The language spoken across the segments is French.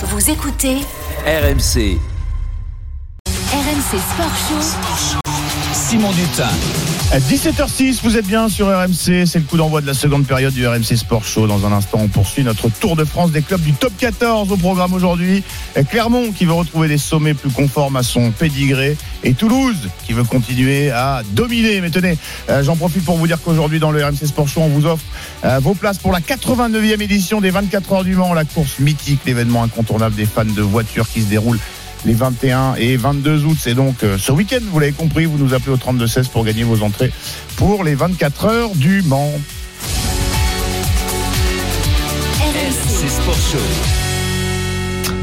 Vous écoutez RMC. RMC Sport Show. Simon Dutin. À 17h06, vous êtes bien sur RMC. C'est le coup d'envoi de la seconde période du RMC Sport Show. Dans un instant, on poursuit notre tour de France des clubs du top 14 au programme aujourd'hui. Clermont qui veut retrouver des sommets plus conformes à son pédigré. Et Toulouse qui veut continuer à dominer. Mais tenez, euh, j'en profite pour vous dire qu'aujourd'hui, dans le RMC Sport Show, on vous offre euh, vos places pour la 89e édition des 24 heures du Mans, la course mythique, l'événement incontournable des fans de voitures qui se déroule les 21 et 22 août. C'est donc euh, ce week-end, vous l'avez compris, vous nous appelez au 32-16 pour gagner vos entrées pour les 24 heures du Mans. RMC Sport Show.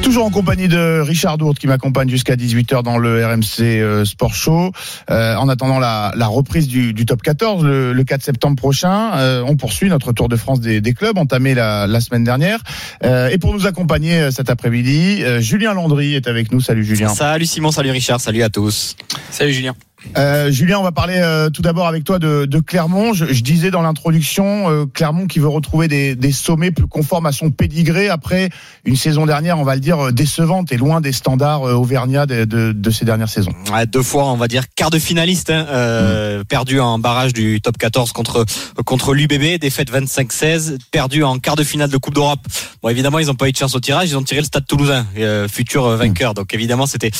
Toujours en compagnie de Richard Dourte qui m'accompagne jusqu'à 18h dans le RMC euh, Sport Show. Euh, en attendant la, la reprise du, du, top 14 le, le 4 septembre prochain, euh, on poursuit notre Tour de France des, des clubs entamé la, la semaine dernière. Euh, et pour nous accompagner euh, cet après-midi, Julien Landry est avec nous. Salut Julien. Salut Simon, salut Richard, salut à tous. Salut Julien. Euh, Julien, on va parler euh, tout d'abord avec toi de, de Clermont. Je, je, disais dans l'introduction, euh, Clermont qui veut retrouver des, des, sommets plus conformes à son pédigré après une saison dernière, on va le dire, décevante et loin des standards auvergnats de, de, de, ces dernières saisons. Ouais, deux fois, on va dire, quart de finaliste, hein, mmh. perdu en barrage du top 14 contre, contre l'UBB, défaite 25-16, perdu en quart de finale de Coupe d'Europe. Bon, évidemment, ils n'ont pas eu de chance au tirage, ils ont tiré le Stade Toulousain, futur vainqueur. Mmh. Donc évidemment, c'était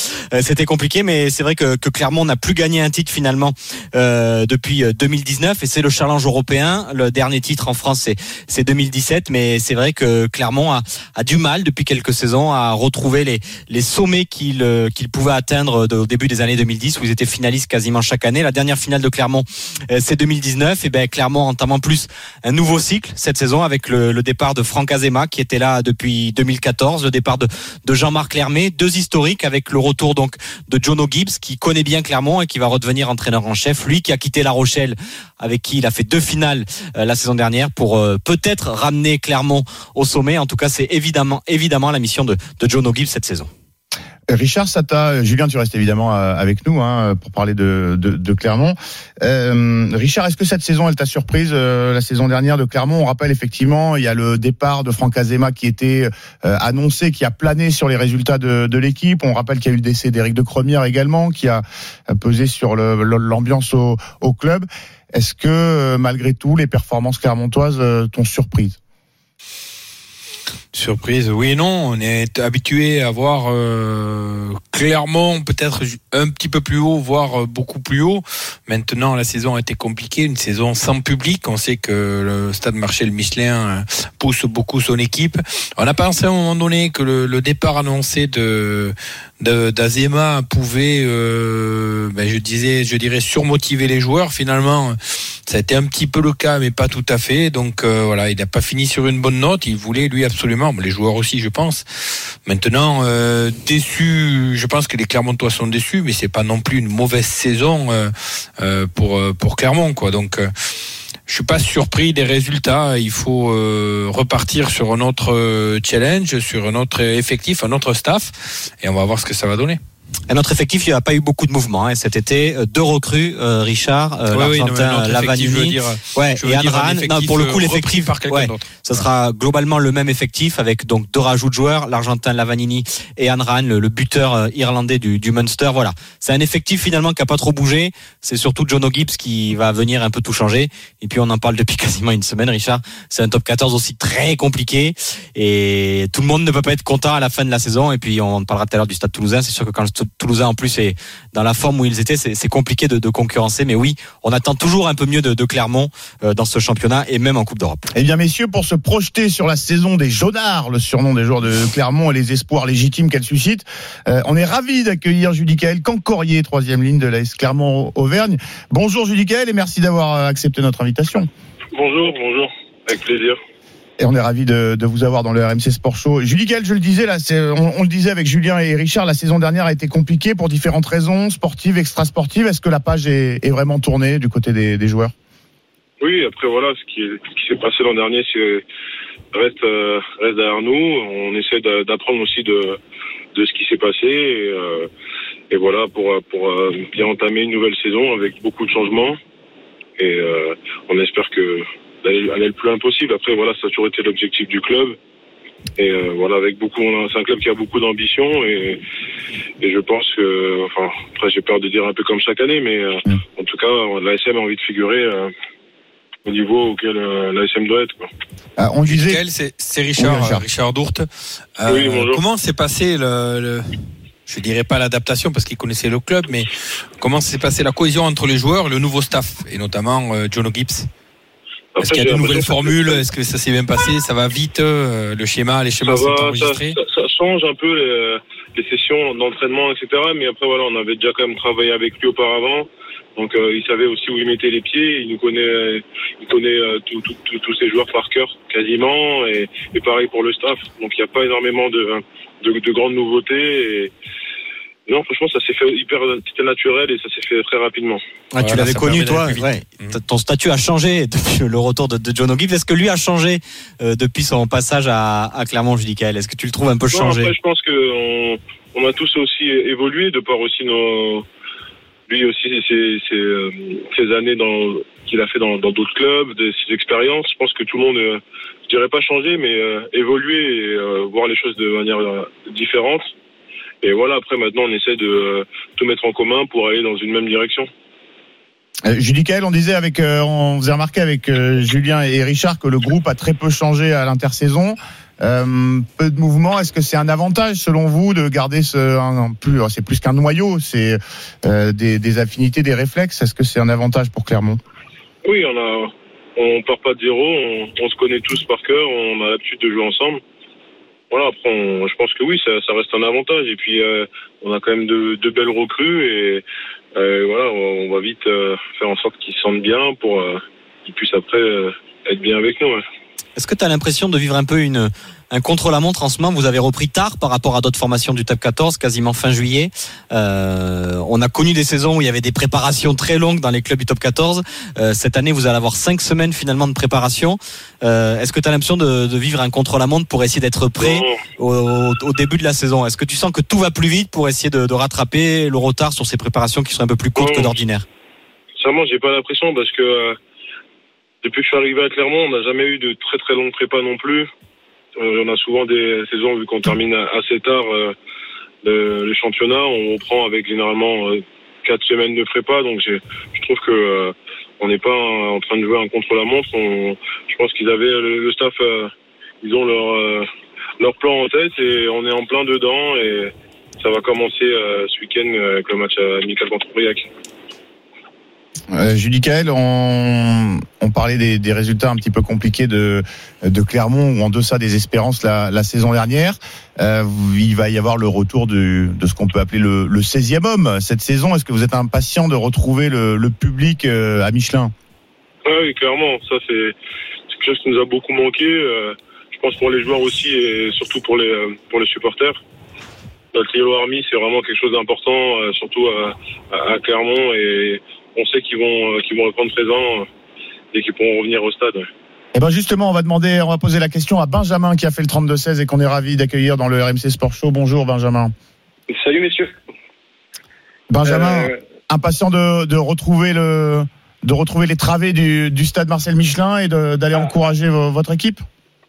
c'était compliqué, mais c'est vrai que, que Clermont n'a plus gagné un titre finalement euh, depuis 2019 et c'est le challenge européen. Le dernier titre en France c'est 2017, mais c'est vrai que Clermont a, a, du mal depuis quelques saisons à retrouver les, les sommets qu'il euh, pouvait atteindre au début des années 2010 où ils étaient finalistes quasiment chaque année. La dernière finale de Clermont euh, c'est 2019 et ben Clermont entame en plus un nouveau cycle cette saison avec le, le départ de Franck Azema qui était là depuis 2014, le départ de, de Jean-Marc Lermé, deux historiques avec le retour donc de Jono Gibbs qui connaît bien Clermont et qui va redevenir entraîneur en chef. Lui qui a quitté La Rochelle, avec qui il a fait deux finales euh, la saison dernière pour euh, peut-être ramener Clermont au sommet. En tout cas, c'est évidemment, évidemment la mission de, de John O'Gill cette saison. Richard Sata, Julien, tu restes évidemment euh, avec nous hein, pour parler de, de, de Clermont. Euh, Richard, est-ce que cette saison, elle t'a surprise euh, La saison dernière de Clermont, on rappelle effectivement, il y a le départ de Franck Azema qui était euh, annoncé, qui a plané sur les résultats de, de l'équipe. On rappelle qu'il y a eu le décès d'Éric de Cremière également, qui a pesé sur l'ambiance au, au, club. Est-ce que malgré tout, les performances clermontoises t'ont surprise? Surprise, oui et non. On est habitué à voir euh, Clermont peut-être un petit peu plus haut, voire beaucoup plus haut. Maintenant, la saison a été compliquée, une saison sans public. On sait que le Stade Marchel Michelin euh, pousse beaucoup son équipe. On a pensé à un moment donné que le, le départ annoncé de d'Azema pouvait, euh, ben je disais, je dirais surmotiver les joueurs. Finalement, ça a été un petit peu le cas, mais pas tout à fait. Donc euh, voilà, il n'a pas fini sur une bonne note. Il voulait lui absolument, les joueurs aussi, je pense. Maintenant, euh, déçu, je pense que les Clermontois sont déçus, mais c'est pas non plus une mauvaise saison euh, euh pour pour Clermont, quoi. Donc je suis pas surpris des résultats. Il faut euh, repartir sur un autre challenge, sur un autre effectif, un autre staff, et on va voir ce que ça va donner. À notre effectif, il n'y a pas eu beaucoup de mouvements hein, cet été. Euh, deux recrues, euh, Richard, euh, oui, l'Argentin oui, Lavanini, ouais, et Anran. Non, pour le coup, l'effectif, par ouais, ça sera globalement le même effectif avec donc deux rajouts de joueurs, l'Argentin Lavanini et Anran, le, le buteur irlandais du, du Munster. Voilà, c'est un effectif finalement qui a pas trop bougé. C'est surtout John O'Gibbs qui va venir un peu tout changer. Et puis on en parle depuis quasiment une semaine, Richard. C'est un top 14 aussi très compliqué et tout le monde ne peut pas être content à la fin de la saison. Et puis on parlera tout à l'heure du Stade Toulousain. C'est sûr que quand le Toulousain en plus est dans la forme où ils étaient, c'est compliqué de, de, concurrencer. Mais oui, on attend toujours un peu mieux de, de Clermont euh, dans ce championnat et même en Coupe d'Europe. Eh bien, messieurs, pour se projeter sur la saison des Jaunards, le surnom des joueurs de Clermont et les espoirs légitimes qu'elle suscite, euh, on est ravi d'accueillir Judicaël Cancorier, troisième ligne de l'AS Clermont-Auvergne. Bonjour Judicaël et merci d'avoir accepté notre invitation. Bonjour, bonjour, avec plaisir et on est ravi de, vous avoir dans le RMC Sport Show. Julie Gall, je le disais, là, on, le disait avec Julien et Richard, la saison dernière a été compliquée pour différentes raisons, sportives, extrasportives. Est-ce que la page est, vraiment tournée du côté des, joueurs? Oui, après voilà, ce qui, s'est passé l'an dernier, reste, euh, reste derrière nous. On essaie d'apprendre aussi de, ce qui s'est passé. Et, euh, voilà, pour, euh, bien entamer une nouvelle saison avec beaucoup de changements. Et on espère que aller, le plus loin possible. Après, voilà, ça a toujours été l'objectif du club. Et euh, voilà, avec beaucoup, c'est un club qui a beaucoup d'ambition et, et je pense que, enfin, après j'ai peur de dire un peu comme chaque année, mais euh, Mm. en tout cas, l'ASM a envie de figurer euh, au niveau auquel euh, l'ASM doit être. Quoi. Ah, on disait. Michael, c'est c'est Richard, Oui, Richard. euh, Richard Dourte. Euh, Oui, bonjour. comment s'est passé le, le- je dirais pas l'adaptation parce qu'il connaissait le club, mais comment s'est passé la cohésion entre les joueurs, et le nouveau staff et notamment euh, John O'Gibbs Est-ce qu'il y a de nouvelles formules Est-ce que ça s'est bien passé Ça va vite euh, Le schéma, les ça, schémas sont va, ça, enregistrés ça, ça change un peu les, les sessions d'entraînement, etc. Mais après, voilà, on avait déjà quand même travaillé avec lui auparavant. Donc, euh, il savait aussi où il mettait les pieds. Il nous connaît, il connaît euh, tous ses joueurs par cœur, quasiment. Et, et pareil pour le staff. Donc, il n'y a pas énormément de, de, de grandes nouveautés. Et, non, franchement, ça s'est fait hyper c'était naturel et ça s'est fait très rapidement. Ah, tu l'avais connu, toi. Ouais. T- Ton statut a changé depuis le retour de, de John O'Gibbs. Est-ce que lui a changé euh, depuis son passage à, à Clermont, Judicaël Est-ce que tu le trouves un peu Non, changé? après, je pense que on, on a tous aussi évolué de par aussi nos, lui aussi ses, ses, euh, ses années dans qu'il a fait dans dans d'autres clubs, de ses expériences. Je pense que tout le monde, euh, je dirais pas changer, mais euh, évoluer et euh, voir les choses de manière euh, différente. Et voilà, après maintenant, on essaie de euh, tout mettre en commun pour aller dans une même direction. Euh, Judicaël, on disait avec, euh, on faisait remarquer avec euh, Julien et Richard que le groupe a très peu changé à l'intersaison. Euh, peu de mouvement. Est-ce que c'est un avantage selon vous de garder ce un, un plus c'est plus qu'un noyau, c'est des, des affinités, des réflexes? Est-ce que c'est un avantage pour Clermont? Oui, on a, on part pas de zéro, on, on se connaît tous par cœur, on a l'habitude de jouer ensemble. Voilà, après, on- je pense que oui, ça, reste un avantage. Et puis, euh, on a quand même de, belles recrues et euh, voilà, on, va vite euh, faire en sorte qu'ils se sentent bien pour euh, qu'ils puissent après être bien avec nous. Est-ce que tu as l'impression de vivre un peu une, un contre-la-montre en ce moment Vous avez repris tard par rapport à d'autres formations du Top 14, quasiment fin juillet. Euh, on a connu des saisons où il y avait des préparations très longues dans les clubs du Top 14. Euh, cette année, vous allez avoir cinq semaines finalement de préparation. Euh, Est-ce que tu as l'impression de, de vivre un contre-la-montre pour essayer d'être prêt au, au début de la saison? Est-ce que tu sens que tout va plus vite pour essayer de, de rattraper le retard sur ces préparations qui sont un peu plus courtes que d'ordinaire? Sincèrement, j'ai pas l'impression parce que depuis que je suis arrivé à Clermont, on n'a jamais eu de très très longues prépas non plus. Euh, on a souvent des saisons, vu qu'on termine assez tard euh, le, le championnat, on prend avec généralement euh, quatre semaines de prépa. Donc je trouve que euh, on n'est pas en train de jouer un contre-la-montre. On- Je pense qu'ils avaient le, le staff, euh, ils ont leur euh, leur plan en tête et on est en plein dedans et ça va commencer ce week-end avec le match amical contre Briac. Euh, Judicaël, on, on parlait des, résultats un petit peu compliqués de, Clermont ou en deçà des espérances la, saison dernière. Euh, il va y avoir le retour de ce qu'on peut appeler le, le 16e homme cette saison. Est-ce que vous êtes impatient de retrouver le, public euh, à Michelin? Ah oui, clairement. Ça, c'est quelque chose qui nous a beaucoup manqué. je pense pour les joueurs aussi et surtout pour les, pour les supporters. Notre Yellow Army, c'est vraiment quelque chose d'important, surtout à, à- à Clermont. Et on sait qu'ils vont, euh, qu'ils vont répondre présent euh, et qu'ils pourront revenir au stade. Eh ben justement, on va demander, on va poser la question à Benjamin qui a fait le 32-16 et qu'on est ravi d'accueillir dans le RMC Sport Show. Bonjour Benjamin. Salut messieurs. Benjamin, Euh, impatient de, de retrouver le de retrouver les travées du, du stade Marcel Michelin et d'aller Ah. encourager vo- votre équipe?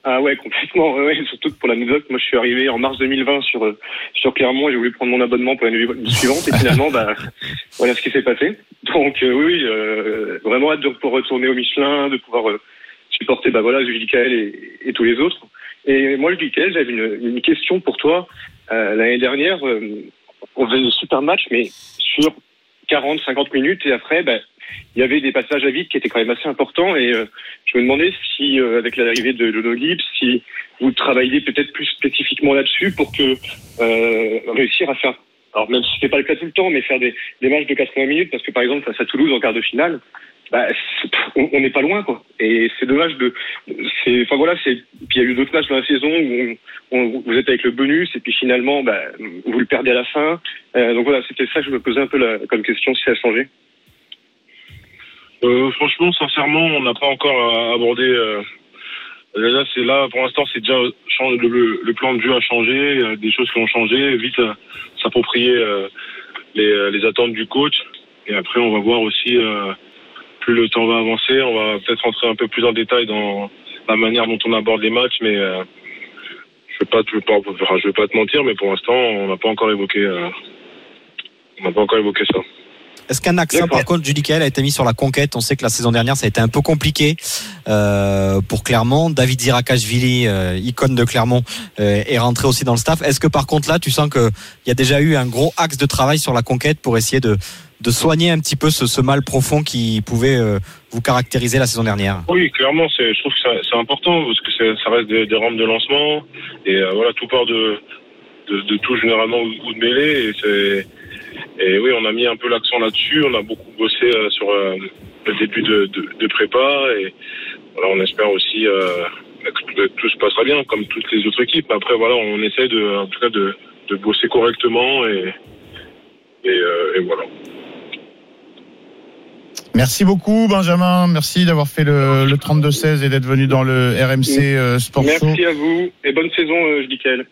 Ah ouais, complètement. Ouais, ouais, surtout que pour l'anecdote, moi je suis arrivé en mars 2020 sur euh, sur Clermont. J'ai voulu prendre mon abonnement pour l'année suivante et finalement, bah voilà ce qui s'est passé. Donc euh, oui, euh, vraiment hâte de pouvoir retourner au Michelin, de pouvoir euh, supporter bah voilà Judicaël et, et tous les autres. Et moi, Judicaël, j'avais une, une question pour toi. Euh, l'année dernière, euh, on faisait un super match, mais sur 40-50 minutes et après, bah, il y avait des passages à vide qui étaient quand même assez importants et euh, je me demandais si, euh, avec l'arrivée de Gibbs, si vous travailliez peut-être plus spécifiquement là-dessus pour que euh, réussir à faire, alors même si c'était pas le cas tout le temps, mais faire des, des matchs de 80 minutes, parce que par exemple face à Toulouse en quart de finale, bah, on n'est pas loin quoi. Et c'est dommage de, enfin voilà, puis il y a eu d'autres matchs dans la saison où on, on- vous êtes avec le bonus et puis finalement, bah, vous le perdez à la fin. Euh, donc voilà, c'était ça que je me posais un peu la, comme question si ça a changé. Euh, franchement, sincèrement, on n'a pas encore euh, abordé. Euh, déjà, c'est là, pour l'instant, c'est déjà le, plan de jeu a changé, des choses qui ont changé, vite s'approprier les, attentes du coach. Et après, on va voir aussi, plus le temps va avancer, on va peut-être rentrer un peu plus en détail dans la manière dont on aborde les matchs, mais je pas, te- pas- te mentir, mais pour l'instant, on n'a pas encore on n'a pas encore évoqué ça. Est-ce qu'un accent, par contre, Judicael a été mis sur la conquête On sait que la saison dernière, ça a été un peu compliqué euh, pour Clermont. David Zirakashvili, euh, icône de Clermont, euh, est rentré aussi dans le staff. Est-ce que par contre là, tu sens qu'il y a déjà eu un gros axe de travail sur la conquête pour essayer de, de soigner un petit peu ce, ce mal profond qui pouvait euh, vous caractériser la saison dernière? Oui, clairement, je trouve que c'est, important parce que ça reste des, des rampes de lancement et euh, voilà, tout part de, de, de tout généralement ou, ou de mêlée et c'est et oui, on a mis un peu l'accent là-dessus. On a beaucoup bossé euh, sur euh, le début de, de, de prépa et voilà, on espère aussi euh, que, tout se passera bien comme toutes les autres équipes. Après, voilà, on essaie de, en tout cas, de, de bosser correctement et et, et voilà. Merci beaucoup, Benjamin. Merci d'avoir fait le, le 32-16 et d'être venu dans le RMC Sport Show. Merci à vous et bonne saison, je dis Kael.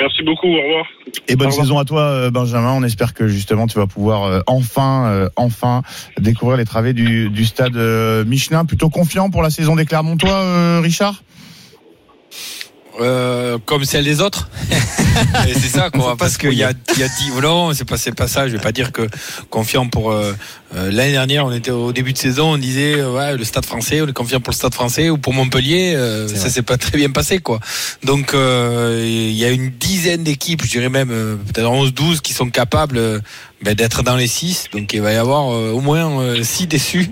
Merci beaucoup. Au revoir. Et bonne revoir. saison à toi, euh, Benjamin. On espère que justement tu vas pouvoir euh, enfin, euh, enfin découvrir les travées du, du stade euh, Michelin. Plutôt confiant pour la saison des Clermontois, euh, Richard? Euh, comme celle des autres. Et c'est ça, quoi. Parce qu'il y a, y a dix, non, c'est pas, c'est pas ça. Je vais pas dire que confiant pour euh, euh, l'année dernière, on était au début de saison, on disait euh, ouais, le Stade Français, on est confiant pour le Stade Français ou pour Montpellier. euh, ça s'est pas très bien passé, quoi. Donc euh, il y a une dizaine d'équipes, je dirais même peut-être 11-12 qui sont capables. Euh, ben, d'être dans les 6 donc il va y avoir euh, au moins 6 déçus.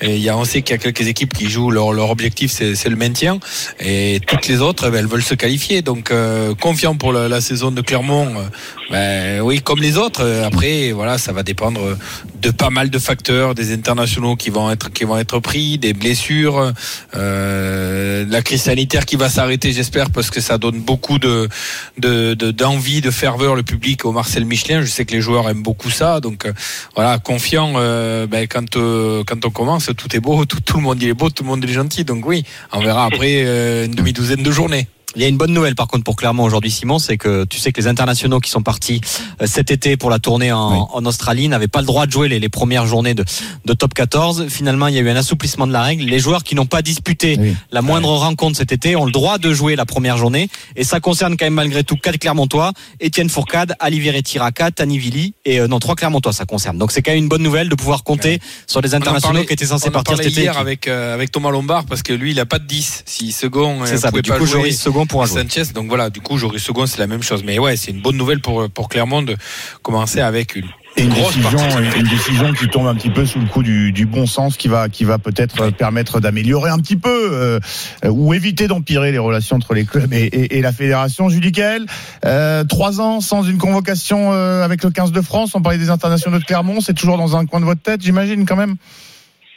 Et il y a on sait qu'il y a quelques équipes qui jouent leur, leur objectif c'est, le maintien. Et toutes les autres ben, elles veulent se qualifier. Donc euh, confiant pour la, la saison de Clermont euh, ben, oui comme les autres. Euh, après voilà ça va dépendre de pas mal de facteurs des internationaux qui vont être qui vont être pris des blessures euh, la crise sanitaire qui va s'arrêter j'espère parce que ça donne beaucoup de, de, de- d'envie de ferveur le public au Marcel Michelin. Je sais que les joueurs aiment beaucoup ça donc euh, voilà confiant euh, ben, quand euh, quand on commence tout est beau tout, tout le monde il est beau tout le monde est gentil. Donc oui on verra après euh, une demi douzaine de journées Il y a une bonne nouvelle par contre pour Clermont aujourd'hui, Simon, c'est que tu sais que les internationaux qui sont partis euh, cet été pour la tournée en, Oui. en Australie n'avaient pas le droit de jouer les, les premières journées de, de top 14. Finalement, il y a eu un assouplissement de la règle. Les joueurs qui n'ont pas disputé Oui. la moindre rencontre cet été ont le droit de jouer la première journée. Et ça concerne quand même malgré tout quatre Clermontois, Étienne Fourcade, Alivier Tiraka, Tani Vili et euh, non trois Clermontois ça concerne. Donc c'est quand même une bonne nouvelle de pouvoir compter sur en internationaux parlait- qui étaient censés partir cet été. hier avec euh, avec Thomas Lombard parce que lui il a pas de 10 si second C'est euh, ça. pouvait Du pas coup, jouer. Joris second pourra jouer. Sanchez. Donc voilà, du coup, Joris Second, c'est la même chose. Mais ouais, c'est une bonne nouvelle pour, pour Clermont de commencer avec une, Et une grosse décision, une décision qui tombe un petit peu sous le coup du, du bon sens, qui va, qui va peut-être permettre d'améliorer un petit peu euh, ou éviter d'empirer les relations entre les clubs et, et- et la fédération. Julie Kael, euh, trois ans sans une convocation euh, avec le 15 de France. On parlait des internationaux de Clermont, c'est toujours dans un coin de votre tête, j'imagine quand même.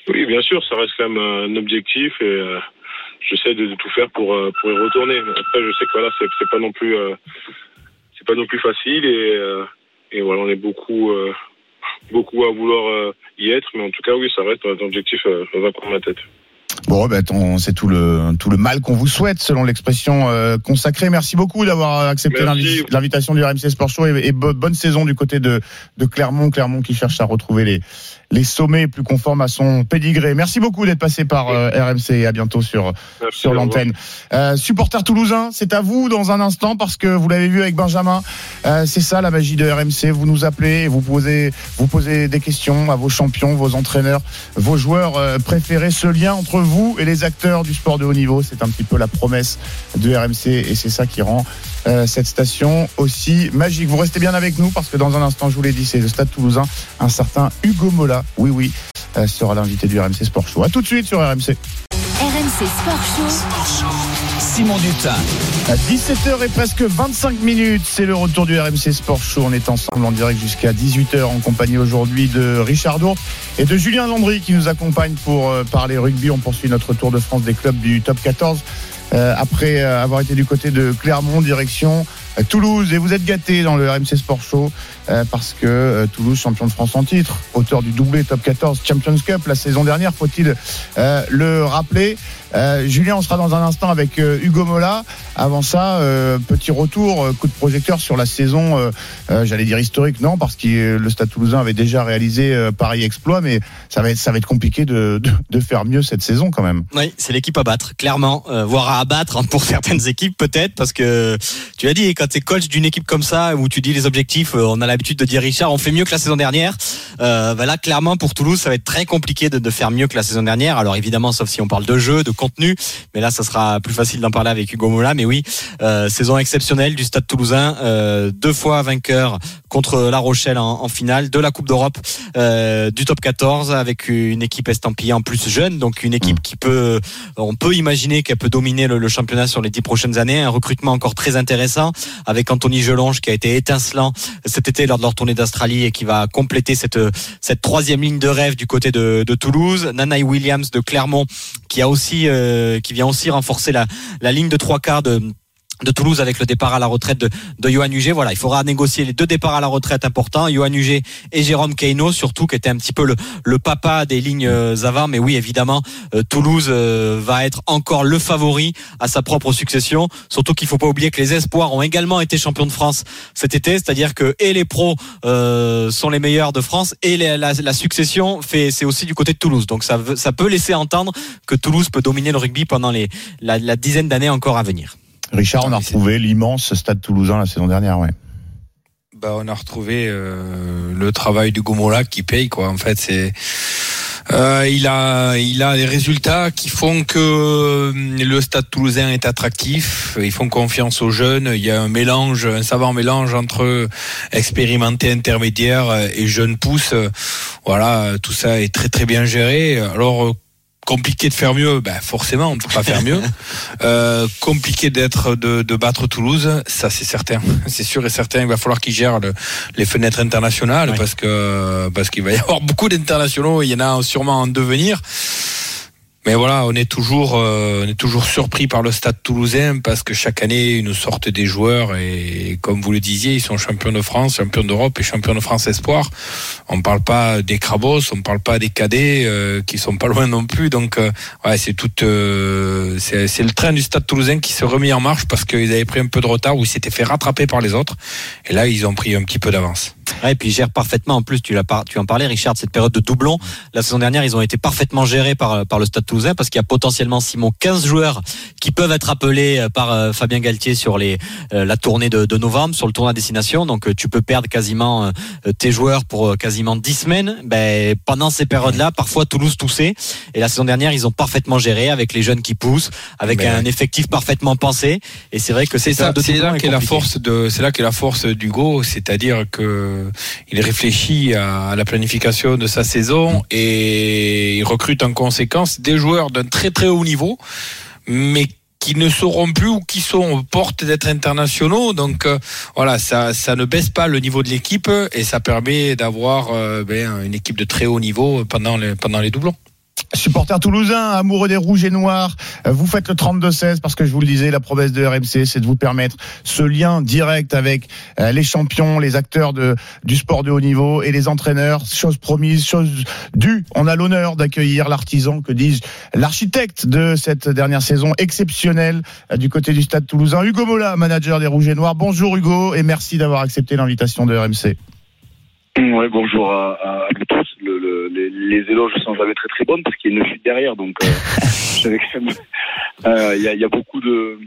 Oui, bien sûr, ça reste quand même un objectif et euh, j'essaie de, de tout faire pour euh, pour y retourner. Après, je sais que voilà, c'est pas non plus euh, c'est pas non plus facile et euh, et voilà, on est beaucoup beaucoup à vouloir y être, mais en tout cas, oui, ça reste un objectif dans un coin de ma tête. Bon, ben, on- c'est tout le, tout le mal qu'on vous souhaite, selon l'expression euh, consacrée. Merci beaucoup d'avoir accepté l'invitation du RMC Sport Show et, et bo- bonne saison du côté de, de Clermont. Clermont qui cherche à retrouver les, les sommets plus conformes à son pédigré. Merci beaucoup d'être passé par euh, RMC et à bientôt sur, Merci, sur l'antenne. Euh, supporter toulousain, c'est à vous dans un instant parce que vous l'avez vu avec Benjamin. euh, c'est ça la magie de RMC. Vous nous appelez, et vous posez, vous posez des questions à vos champions, vos entraîneurs, vos joueurs euh, préférés. Ce lien entre vous et les acteurs du sport de haut niveau, c'est un petit peu la promesse de RMC et c'est ça qui rend euh, cette station aussi magique. Vous restez bien avec nous parce que dans un instant, je vous l'ai dit, c'est le Stade Toulousain. Un certain Hugo Mola, oui oui, euh, sera l'invité du RMC Sport Show. À tout de suite sur RMC. RMC Sport Show. Simon Dutin. À 17h et presque 25 minutes, c'est le retour du RMC Sport Show. On est ensemble en direct jusqu'à 18h en compagnie aujourd'hui de Richard Dourte et de Julien Landry qui nous accompagne pour euh, parler rugby. On poursuit notre tour de France des clubs du top 14. Euh, après euh, avoir été du côté de Clermont, direction euh, Toulouse. Et vous êtes gâtés dans le RMC Sport Show parce que euh, Toulouse, champion de France en titre, auteur du doublé Top 14 Champions Cup la saison dernière, faut-il euh, le rappeler. Euh, Julien, on sera dans un instant avec euh, Hugo Mola. Avant ça, euh, petit retour, euh, coup de projecteur sur la saison, euh, euh, j'allais dire historique, non, parce que le Stade Toulousain avait déjà réalisé euh, pareil exploit, mais ça va être, ça va être compliqué de, de, de faire mieux cette saison quand même. Oui, c'est l'équipe à battre, clairement, euh, voire à abattre hein, pour certaines équipes peut-être, parce que tu as dit quand tu es coach d'une équipe comme ça où tu dis les objectifs, euh, on a l'habitude de dire Richard, on fait mieux que la saison dernière. Euh, bah là, clairement pour Toulouse, ça va être très compliqué de, de faire mieux que la saison dernière. Alors évidemment, sauf si on parle de jeu, de contenu, mais là, ça sera plus facile d'en parler avec Hugo Mola. Mais oui, euh, saison exceptionnelle du Stade Toulousain, euh, deux fois vainqueur contre La Rochelle en, en finale de la Coupe d'Europe euh, du Top 14 avec une équipe estampillée en plus jeune, donc une équipe qui peut, on peut imaginer qu'elle peut dominer le, le championnat sur les dix prochaines années. Un recrutement encore très intéressant avec Anthony Gelonge qui a été étincelant cet été lors de leur tournée d'Australie et qui va compléter cette cette troisième ligne de rêve du côté de, de Toulouse. Nanaï Williams de Clermont qui a aussi euh, qui vient aussi renforcer la la ligne de trois quarts de de Toulouse avec le départ à la retraite de, de Johan Huget. Voilà, il faudra négocier les deux départs à la retraite importants, Johan Huget et Jérôme Keino, surtout qui était un petit peu le, le papa des lignes euh, avant. Mais oui, évidemment, euh, Toulouse euh, va être encore le favori à sa propre succession. Surtout qu'il faut pas oublier que les espoirs ont également été champions de France cet été, c'est-à-dire que et les pros euh, sont les meilleurs de France et la, la succession fait c'est aussi du côté de Toulouse. Donc ça, ça peut laisser entendre que Toulouse peut dominer le rugby pendant les, la, la dizaine d'années encore à venir. Richard, on a retrouvé l'immense Stade Toulousain la saison dernière, ouais. Bah, on a retrouvé euh, le travail du Gomola qui paye quoi. En fait, c'est euh, il a il a les résultats qui font que euh, le Stade Toulousain est attractif. Ils font confiance aux jeunes. Il y a un mélange, un savant mélange entre expérimentés, intermédiaires et jeunes pousses. Voilà, tout ça est très très bien géré. Alors compliqué de faire mieux, ben forcément on ne peut pas faire mieux. Euh, compliqué d'être de, de battre Toulouse, ça c'est certain, c'est sûr et certain. Il va falloir qu'ils gèrent le- les fenêtres internationales parce que parce qu'il va y avoir beaucoup d'internationaux. Il y en a sûrement en devenir. Mais voilà, on est toujours, euh, on est toujours surpris par le Stade Toulousain parce que chaque année ils nous sortent des joueurs et comme vous le disiez, ils sont champions de France, champions d'Europe et champions de France espoir. On parle pas des crabos, on parle pas des cadets euh, qui sont pas loin non plus. Donc euh, ouais, c'est tout, euh, c'est c'est le train du Stade Toulousain qui se remet en marche parce qu'ils avaient pris un peu de retard ou ils s'étaient fait rattraper par les autres. Et là, ils ont pris un petit peu d'avance. Ouais, et puis ils gèrent parfaitement. En plus, tu l'as par- tu en parlais, Richard, cette période de doublon. La saison dernière, ils ont été parfaitement gérés par par le Stade Toulousain parce qu'il y a potentiellement Simon 15 joueurs qui peuvent être appelés euh, par euh, Fabien Galtier sur les euh, la tournée de, de novembre, sur le tournoi à destination. Donc tu peux perdre quasiment euh, tes joueurs pour quasiment 10 semaines. Ben pendant ces périodes-là, parfois Toulouse toussait. Et la saison dernière, ils ont parfaitement géré avec les jeunes qui poussent, avec Ben un ouais. effectif parfaitement pensé. Et c'est vrai que C'est ces ça, c'est là est qu'est la force de, c'est là qu'est la force d'Hugo, c'est-à-dire que il réfléchit à la planification de sa saison et il recrute en conséquence des joueurs d'un très très haut niveau, mais qui ne seront plus ou qui sont aux portes d'être internationaux. Donc euh, voilà, ça, ne baisse pas le niveau de l'équipe et ça permet d'avoir euh, ben, une équipe de très haut niveau pendant les doublons. Supporter toulousain, amoureux des rouges et noirs, euh, vous faites le 32-16 parce que je vous le disais, la promesse de RMC, c'est de vous permettre ce lien direct avec euh, les champions, les acteurs du sport de haut niveau et les entraîneurs. Chose promise, chose due. On a l'honneur d'accueillir l'artisan, que dis-je, l'architecte de cette dernière saison exceptionnelle euh, du côté du stade toulousain, Hugo Mola, manager des rouges et noirs. Bonjour Hugo et merci d'avoir accepté l'invitation de RMC. Ouais, bonjour à, tous. Le, le- les, éloges sont jamais très très bonnes parce qu'il y a une chute derrière, donc euh, euh, il y, a, il y a beaucoup de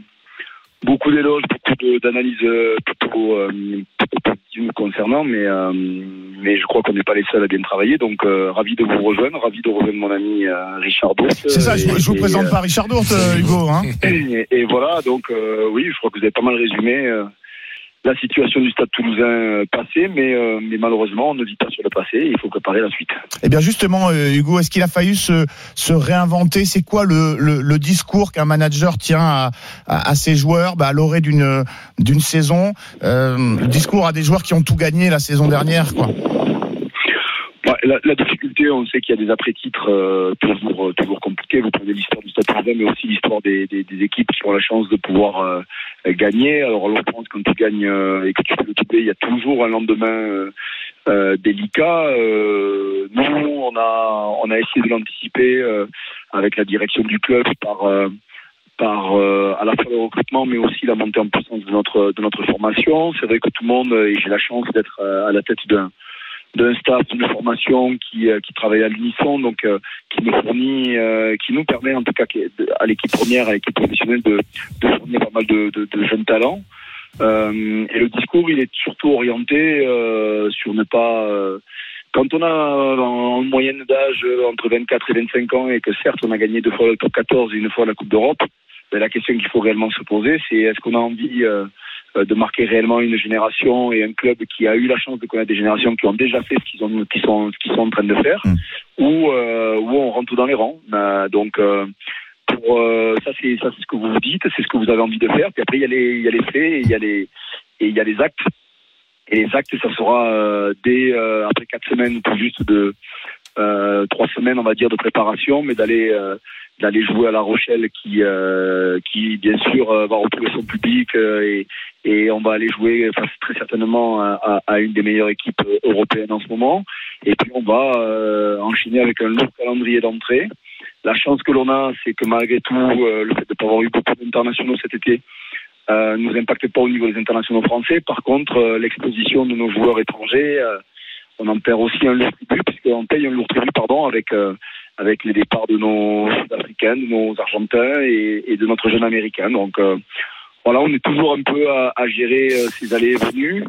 beaucoup d'éloges, beaucoup d'analyses euh, plutôt, euh, plutôt concernant, mais euh, mais je crois qu'on n'est pas les seuls à bien travailler, donc euh, ravi de vous rejoindre, ravi de rejoindre mon ami euh, Richard Dourt. C'est ça, je, Et- je vous et, présente euh, pas Richard Dourte, euh, Hugo. Hein. et, et voilà, donc euh, oui, je crois que vous avez pas mal résumé euh, la situation du Stade Toulousain euh, passé, mais, euh, mais malheureusement, on ne vit pas sur le passé, il faut préparer la suite. Eh bien justement, euh, Hugo, est-ce qu'il a fallu se, se réinventer? C'est quoi le, le, discours qu'un manager tient à, à, ses joueurs bah, à l'orée d'une d'une saison? Euh, discours à des joueurs qui ont tout gagné la saison dernière, quoi. La, difficulté, on sait qu'il y a des après-titres euh, toujours, euh, toujours compliqués. Vous prenez l'histoire du Stade Toulousain, mais aussi l'histoire des, des, équipes qui ont la chance de pouvoir euh, gagner. Alors, en l'occurrence, quand tu gagnes et que tu fais le doublé, il y a toujours un lendemain délicat. Nous, on a, on a essayé de l'anticiper avec la direction du club par par à la fois le recrutement, mais aussi la montée en puissance de notre de notre formation. C'est vrai que tout le monde, et j'ai la chance d'être à la tête d'un d'un staff d'une formation qui euh, qui travaille à l'unisson, donc euh, qui nous fournit, euh, qui nous permet en tout cas de- à l'équipe première, à l'équipe professionnelle de, de fournir pas mal de, de, de jeunes talents. Euh, et le discours, il est surtout orienté euh, sur ne pas euh, quand on a en moyenne d'âge entre 24 et 25 ans et que certes on a gagné deux fois le top 14 et une fois la Coupe d'Europe, ben, la question qu'il faut réellement se poser, c'est est-ce qu'on a envie de marquer réellement une génération et un club qui a eu la chance de connaître des générations qui ont déjà fait ce qu'ils ont, qui sont, qu'ils sont en train de faire, Mm. ou euh, où on rentre dans les rangs. Euh, donc euh, pour, euh, ça c'est ça c'est ce que vous vous dites, c'est ce que vous avez envie de faire. Puis après il y a les il y a les faits et il y a les et il y a les actes. Et les actes, ça sera euh, dès euh, après quatre semaines, tout juste de euh, trois semaines, on va dire, de préparation, mais d'aller euh, d'aller jouer à La Rochelle, qui euh, qui bien sûr euh, va retrouver son public et et on va aller jouer face très certainement à, une des meilleures équipes européennes en ce moment. Et puis on va enchaîner avec un lourd calendrier d'entrée. La chance que l'on a, c'est que malgré tout, le fait de ne pas avoir eu beaucoup d'internationaux cet été euh, nous impacte pas au niveau des internationaux français. Par contre, l'exposition de nos joueurs étrangers, on en perd aussi un lourd tribut, puisqu'on paye un lourd tribut, pardon, avec euh, avec les départs de nos Sud-Africains, de nos Argentins et, de notre jeune Américain. Donc euh, voilà, on est toujours un peu à, gérer euh, ces allées et venues.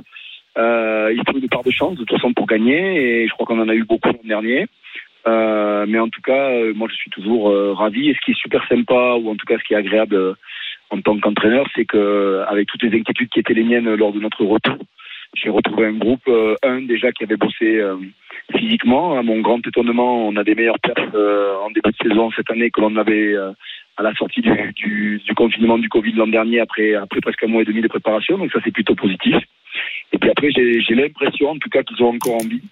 Il faut une part de chance de toute façon pour gagner, et je crois qu'on en a eu beaucoup l'an dernier. Mais en tout cas, moi je suis toujours ravi. Et ce qui est super sympa, ou en tout cas ce qui est agréable en tant qu'entraîneur, c'est que avec toutes les inquiétudes qui étaient les miennes lors de notre retour, j'ai retrouvé un groupe, euh, un déjà qui avait bossé euh, physiquement. À mon grand étonnement, on a des meilleures perfs euh, en début de saison cette année que l'on avait euh, à la sortie du, du, du confinement du Covid l'an dernier, après, après presque un mois et demi de préparation. Donc ça, c'est plutôt positif. Et puis après, j'ai l'impression, en tout cas, qu'ils ont encore envie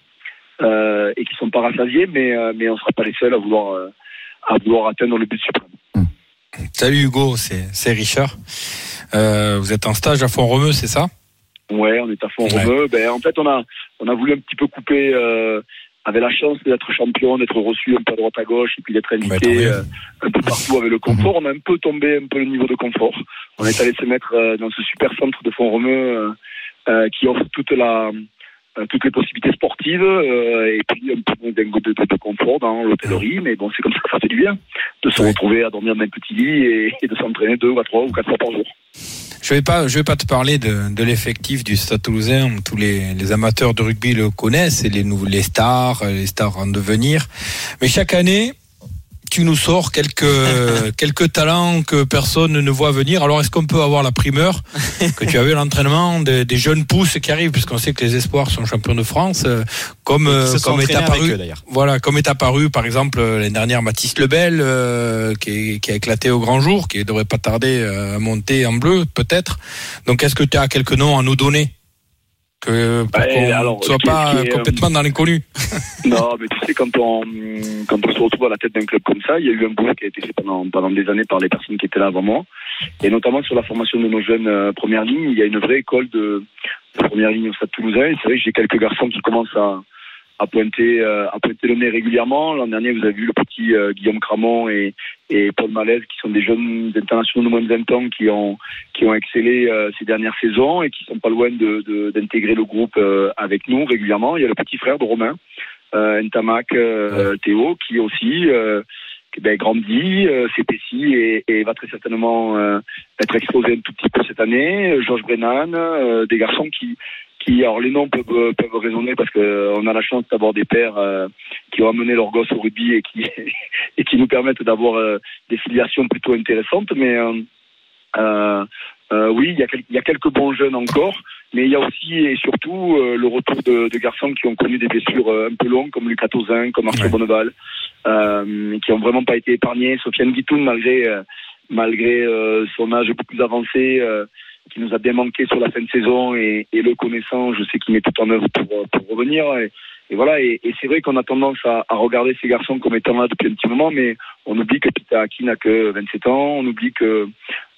euh, et qu'ils sont pas rassasiés, mais, euh, mais on sera pas les seuls à vouloir, à vouloir atteindre le but suprême. Salut Hugo, c'est Richard. Vous êtes en stage à Font-Romeu, c'est ça? Ouais, on est à fond Ouais. Ben, en fait, on a, on a voulu un petit peu couper, euh, avait la chance d'être champion, d'être reçu un peu à droite à gauche et puis d'être invité euh, un peu partout avec le confort. On a un peu tombé un peu le niveau de confort. On est allé se mettre euh, dans ce super centre de Font-Romeu euh, euh, qui offre toute la, toutes les possibilités sportives euh, et puis un peu de, de, de confort dans l'hôtellerie. Mais bon, c'est comme ça que ça fait du bien de se Ouais. retrouver à dormir dans un petit lit et, et de s'entraîner deux ou à trois ou quatre fois par jour. Je vais pas, je vais pas te parler de, de l'effectif du Stade Toulousain. Tous les, les amateurs de rugby le connaissent, et les nouveaux, les stars, les stars en devenir. Mais chaque année, tu nous sors quelques quelques talents que personne ne voit venir. Alors est-ce qu'on peut avoir la primeur que tu avais l'entraînement des, des jeunes pousses qui arrivent, puisqu'on sait que les espoirs sont champions de France, euh, comme euh, comme est apparu. eux. Voilà, comme est apparu par exemple euh, l'année dernière Mathis Lebel, euh, qui, qui a éclaté au grand jour, qui devrait pas tarder à monter en bleu peut-être. Donc est-ce que tu as quelques noms à nous donner? Que pour Bah, qu'on ne soit pas est, euh, complètement dans l'inconnu Non, mais tu sais, quand on, quand on se retrouve à la tête d'un club comme ça, il y a eu un boulot qui a été fait pendant, pendant des années par les personnes qui étaient là avant moi. Et notamment sur la formation de nos jeunes euh, premières lignes, il y a une vraie école de, de première ligne au Stade Toulousain. Et c'est vrai que j'ai quelques garçons qui commencent à, à pointer, à pointer le nez régulièrement. L'an dernier, vous avez vu le petit euh, Guillaume Cramont et, et Paul Malaise, qui sont des jeunes internationaux de moins de 20 ans qui ont, qui ont excellé euh, ces dernières saisons et qui sont pas loin de, de- d'intégrer le groupe euh, avec nous régulièrement. Il y a le petit frère de Romain, Ntamak Théo, qui aussi ben, grandit, euh, s'épaissit et, et va très certainement euh, être exposé un tout petit peu cette année. Georges Brennan, euh, des garçons qui, qui, alors les noms peuvent, euh, peuvent résonner parce que on a la chance d'avoir des pères euh, qui ont amené leurs gosses au rugby et qui, et qui nous permettent d'avoir euh, des filiations plutôt intéressantes. Mais euh, euh, euh, oui, il y, a quel- il y a quelques bons jeunes encore, mais il y a aussi et surtout euh, le retour de, de garçons qui ont connu des blessures euh, un peu longues, comme Lucas Tozin, comme Arthur Ouais. Bonneval, euh, qui ont vraiment pas été épargnés. Sofiane Guitoun, malgré euh, malgré euh, son âge beaucoup plus avancé, euh, qui nous a bien manqué sur la fin de saison et, le connaissant, je sais qu'il met tout en œuvre pour, revenir. Et, voilà, et, c'est vrai qu'on a tendance à, regarder ces garçons comme étant là depuis un petit moment, mais on oublie que Peter Aki n'a que 27 ans, on oublie que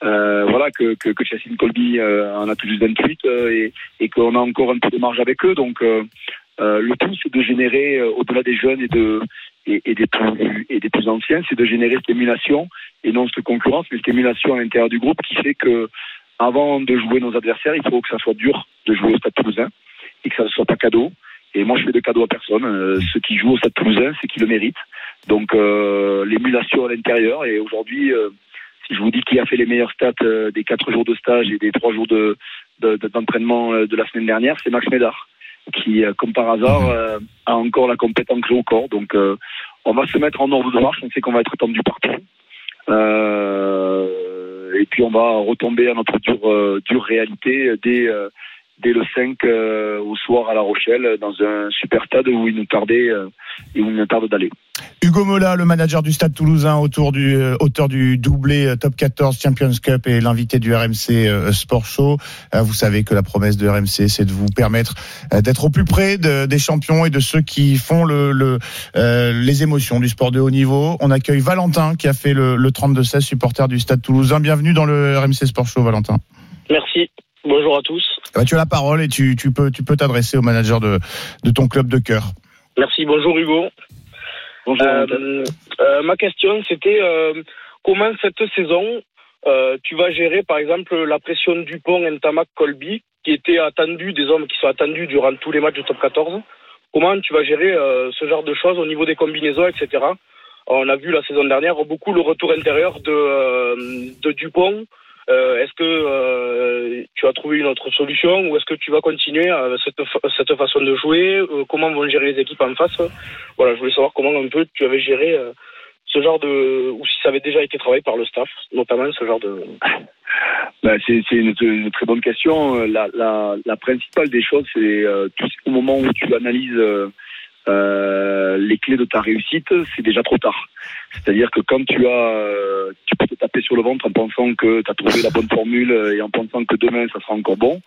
euh, voilà que que, que Chassin Colby euh, en a tout juste 28 euh, et, qu'on a encore un peu de marge avec eux. Donc le tout, c'est de générer au-delà des jeunes et de et, des plus et des plus anciens, c'est de générer cette émulation et non cette concurrence, mais cette émulation à l'intérieur du groupe qui fait que avant de jouer nos adversaires, il faut que ça soit dur de jouer au Stade Toulousain et que ça ne soit pas cadeau. Et moi, je fais de cadeaux à personne. Euh, ceux qui jouent au Stade Toulousain, c'est qui le méritent. Donc, euh, l'émulation à l'intérieur. Et aujourd'hui, euh, si je vous dis qui a fait les meilleurs stats des quatre jours de stage et des trois jours de, de, d'entraînement de la semaine dernière, c'est Max Médard, qui, comme par hasard, euh, a encore la compétence clé au corps. Donc, on va se mettre en ordre de marche. On sait qu'on va être attendu partout. Euh, et puis, on va retomber à notre dure, dure réalité dès dès le 5 euh, au soir à La Rochelle dans un super stade où il nous tardait euh, et où il nous tarde d'aller. Hugo Mola, le manager du Stade Toulousain, autour du euh, auteur du doublé euh, Top 14 Champions Cup et l'invité du RMC euh, Sport Show. Vous savez que la promesse de RMC, c'est de vous permettre d'être au plus près de, des champions et de ceux qui font le, le les émotions du sport de haut niveau. On accueille Valentin qui a fait le, le 32-16 supporter du Stade Toulousain. Bienvenue dans le RMC Sport Show, Valentin. Merci. Bonjour à tous. Bah, tu as la parole et tu, tu peux tu peux t'adresser au manager de, de ton club de cœur. Merci. Bonjour Hugo. Bonjour. Euh, euh, ma question c'était euh, comment cette saison euh, tu vas gérer par exemple la pression Dupont, Ntamak, Colby qui étaient attendus des hommes qui sont attendus durant tous les matchs du top 14. Comment tu vas gérer euh, ce genre de choses au niveau des combinaisons, etc. On a vu la saison dernière beaucoup le retour intérieur de, euh, de Dupont. Euh, est-ce que euh, tu as trouvé une autre solution ou est-ce que tu vas continuer à cette, cette façon de jouer? Euh, Comment vont gérer les équipes en face? Voilà, je voulais savoir comment un peu tu avais géré euh, ce genre de ou si ça avait déjà été travaillé par le staff, notamment ce genre de. Ben, c'est une, une, très bonne question. La, la, la principale des choses, c'est euh, au moment où tu analyses euh, les clés de ta réussite, c'est déjà trop tard. C'est-à-dire que quand tu as, euh, tu peux te taper sur le ventre en pensant que tu as trouvé la bonne formule et en pensant que demain ça sera encore bon,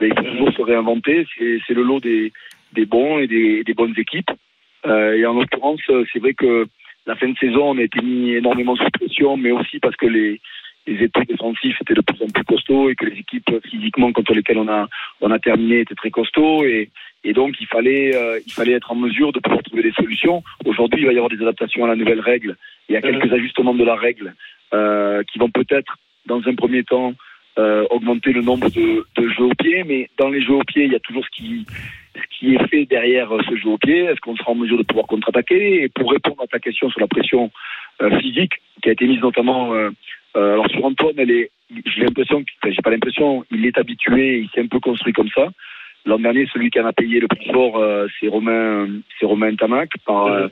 mais il faut toujours se réinventer. C'est le lot des, des bons et des, des bonnes équipes. Euh, et en l'occurrence, c'est vrai que la fin de saison, on a été mis énormément sous pression, mais aussi parce que les, les états défensifs étaient de plus en plus costauds et que les équipes physiquement contre lesquelles on a on a terminé étaient très costauds et et donc il fallait euh, il fallait être en mesure de pouvoir trouver des solutions. Aujourd'hui, il va y avoir des adaptations à la nouvelle règle. Il y a quelques ajustements de la règle euh, qui vont peut-être dans un premier temps euh, augmenter le nombre de, de jeux au pied, mais dans les jeux au pied, il y a toujours ce qui ce qui est fait derrière ce jeu au pied. Est-ce qu'on sera en mesure de pouvoir contre-attaquer? Et pour répondre à ta question sur la pression physique qui a été mise notamment euh, euh, alors sur Antoine, elle est, j'ai l'impression, enfin, j'ai pas l'impression, il est habitué, il s'est un peu construit comme ça. L'an dernier, celui qui en a payé le plus fort, euh, c'est Romain, c'est Romain Tamac, par, euh,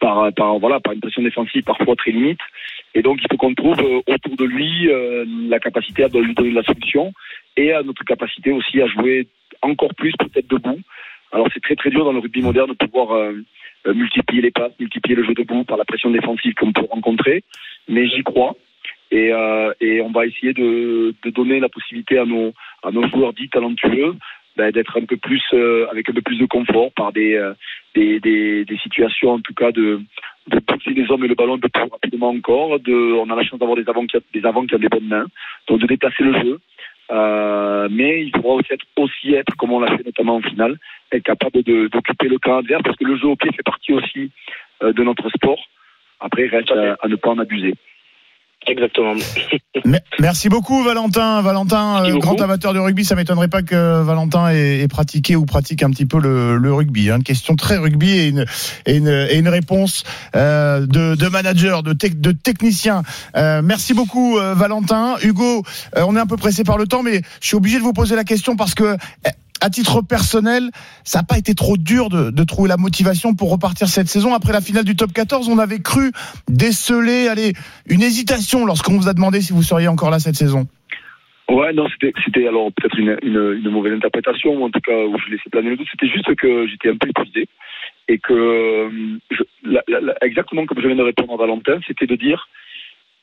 par, par, voilà, par une pression défensive parfois très limite. Et donc, il faut qu'on trouve euh, autour de lui euh, la capacité à lui donner de la solution et à notre capacité aussi à jouer encore plus peut-être debout. Alors, c'est très très dur dans le rugby moderne de pouvoir euh, multiplier les passes, multiplier le jeu debout par la pression défensive qu'on peut rencontrer, mais j'y crois. Et, euh, et, on va essayer de, de, donner la possibilité à nos, à nos joueurs dits talentueux ben, d'être un peu plus euh, avec un peu plus de confort par des, euh, des, des, des, situations en tout cas de, de pousser les hommes et le ballon un peu plus rapidement encore. De, on a la chance d'avoir des avants qui, des avants qui ont des bonnes mains, donc de déplacer le jeu. Euh, mais il faudra aussi être, aussi être, comme on l'a fait notamment en finale, être capable d'occuper le camp adverse parce que le jeu au pied fait partie aussi euh, de notre sport. Après, il reste à, à ne pas en abuser. Exactement. Merci beaucoup Valentin. Valentin, Merci grand beaucoup. amateur de rugby, ça m'étonnerait pas que Valentin ait, ait, pratiqué ou pratique un petit peu le, le rugby. Hein. Une question très rugby et une, et une, et une réponse euh, de, de, manager, de, tec, de technicien. Euh, merci beaucoup euh, Valentin. Hugo, euh, on est un peu pressé par le temps, mais je suis obligé de vous poser la question parce que à titre personnel, ça n'a pas été trop dur de, trouver la motivation pour repartir cette saison. Après la finale du top 14, on avait cru déceler allez, une hésitation lorsqu'on vous a demandé si vous seriez encore là cette saison. Ouais, non, c'était, alors peut-être une, mauvaise interprétation, en tout cas où je laissais planer le doute. C'était juste que j'étais un peu épuisé et que, je, la, la, la, exactement comme je viens de répondre à Valentin, c'était de dire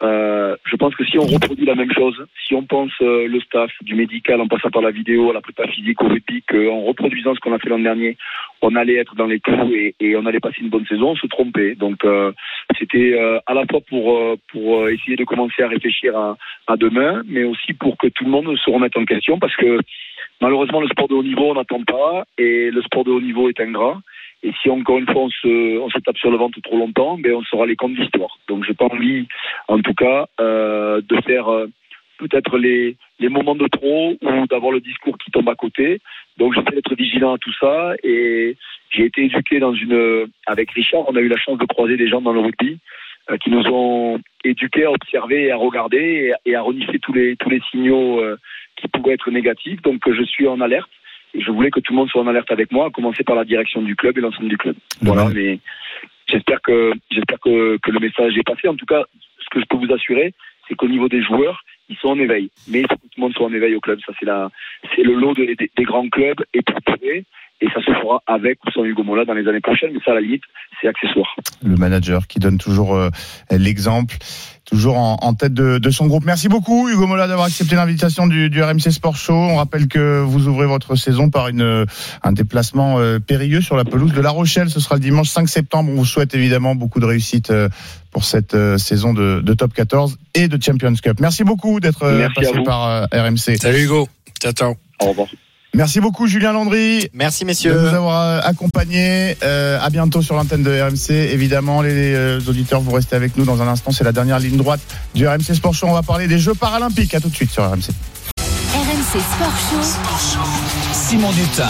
euh, je pense que si on reproduit la même chose, si on pense euh, le staff, du médical, en passant par la vidéo, à la prépa physique, au rugby, qu'en reproduisant ce qu'on a fait l'an dernier, on allait être dans les clous et, on allait passer une bonne saison, on se trompait. Donc euh, c'était à la fois pour pour essayer de commencer à réfléchir à, à demain, mais aussi pour que tout le monde se remette en question parce que malheureusement le sport de haut niveau on n'attend pas et le sport de haut niveau est ingrat. Et si encore une fois on se, on se tape sur le ventre trop longtemps, ben on sera les comptes d'histoire. Donc j'ai pas envie, en tout cas, euh, de faire euh, peut-être les, les moments de trop ou d'avoir le discours qui tombe à côté. Donc j'essaie d'être vigilant à tout ça et j'ai été éduqué dans une avec Richard, on a eu la chance de croiser des gens dans le rugby euh, qui nous ont éduqués à observer et à regarder et, et à renifler tous les tous les signaux euh, qui pourraient être négatifs. Donc je suis en alerte je voulais que tout le monde soit en alerte avec moi, à commencer par la direction du club et l'ensemble du club. Voilà, mais j'espère que j'espère que, que le message est passé. En tout cas, ce que je peux vous assurer, c'est qu'au niveau des joueurs, ils sont en éveil. Mais il faut que tout le monde soit en éveil au club. Ça, c'est la, c'est le lot des, grands clubs éprouvé. Et ça se fera avec ou sans Hugo Mola dans les années prochaines. Mais ça, à la limite, c'est accessoire. Le manager qui donne toujours euh, l'exemple, toujours en, en tête de, de, son groupe. Merci beaucoup, Hugo Mola, d'avoir accepté l'invitation du, du, RMC Sport Show. On rappelle que vous ouvrez votre saison par une, un déplacement euh, périlleux sur la pelouse de La Rochelle. Ce sera le dimanche 5 septembre. On vous souhaite évidemment beaucoup de réussite euh, pour cette euh, saison de, de, Top 14 et de Champions Cup. Merci beaucoup d'être euh, passé par RMC. Salut Hugo. Ciao, ciao. Au revoir. Merci beaucoup Julien Landry. Merci messieurs. De nous avoir accompagnés. Euh, à bientôt sur l'antenne de RMC. Évidemment, les euh, auditeurs, vous restez avec nous dans un instant. C'est la dernière ligne droite du RMC Sport Show. On va parler des Jeux paralympiques. À tout de suite sur RMC. RMC Sport Show. Sport Show. Simon Dutin.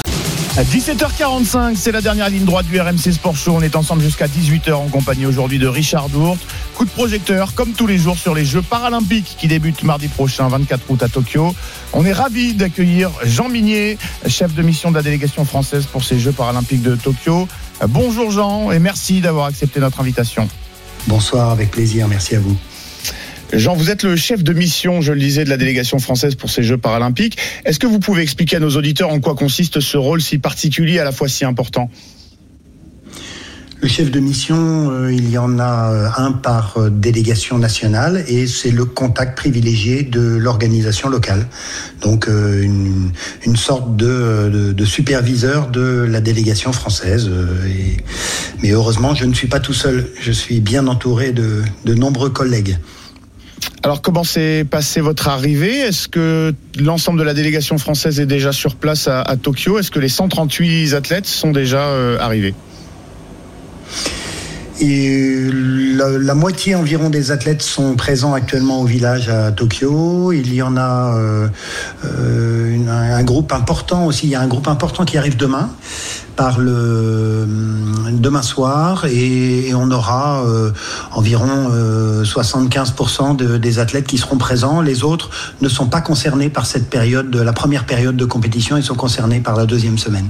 À 17h45, c'est la dernière ligne droite du RMC Sport Show. On est ensemble jusqu'à 18h en compagnie aujourd'hui de Richard Dourte. Coup de projecteur, comme tous les jours, sur les Jeux paralympiques qui débutent mardi prochain, 24 août à Tokyo. On est ravis d'accueillir Jean Minier, chef de mission de la délégation française pour ces Jeux paralympiques de Tokyo. Bonjour Jean et merci d'avoir accepté notre invitation. Bonsoir, avec plaisir, merci à vous. Jean, vous êtes le chef de mission, je le disais, de la délégation française pour ces Jeux paralympiques. Est-ce que vous pouvez expliquer à nos auditeurs en quoi consiste ce rôle si particulier, à la fois si important? Le chef de mission, euh, il y en a euh, un par euh, délégation nationale et c'est le contact privilégié de l'organisation locale. Donc une, sorte de, superviseur de la délégation française. Mais heureusement, je ne suis pas tout seul. Je suis bien entouré de nombreux collègues. Alors comment s'est passée votre arrivée? Est-ce que l'ensemble de la délégation française est déjà sur place à, Tokyo? Est-ce que les 138 athlètes sont déjà euh, arrivés? Et la, moitié environ des athlètes sont présents actuellement au village à Tokyo. Il y en a euh, euh, un groupe important aussi. Il y a un groupe important qui arrive demain par le demain soir et, on aura euh, environ euh, 75% de, des athlètes qui seront présents. Les autres ne sont pas concernés par cette période, de la première période de compétition. Ils sont concernés par la deuxième semaine.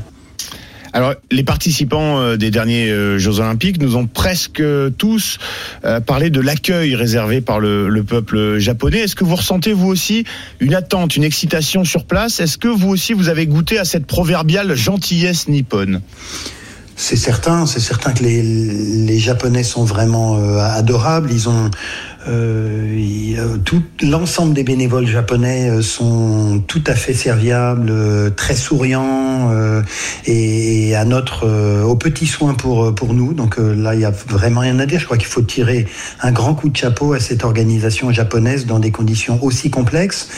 Alors, les participants euh, des derniers euh, Jeux Olympiques nous ont presque tous euh, parlé de l'accueil réservé par le, le peuple japonais. Est-ce que vous ressentez vous aussi une attente, une excitation sur place? Est-ce que vous aussi vous avez goûté à cette proverbiale gentillesse nippone? C'est certain, c'est certain que les, Japonais sont vraiment adorables. Ils ont euh, tout l'ensemble des bénévoles japonais sont tout à fait serviables, très souriants euh, et, et, à notre au petit soin pour pour nous. Donc là, il y a vraiment rien à dire. Je crois qu'il faut tirer un grand coup de chapeau à cette organisation japonaise dans des conditions aussi complexes.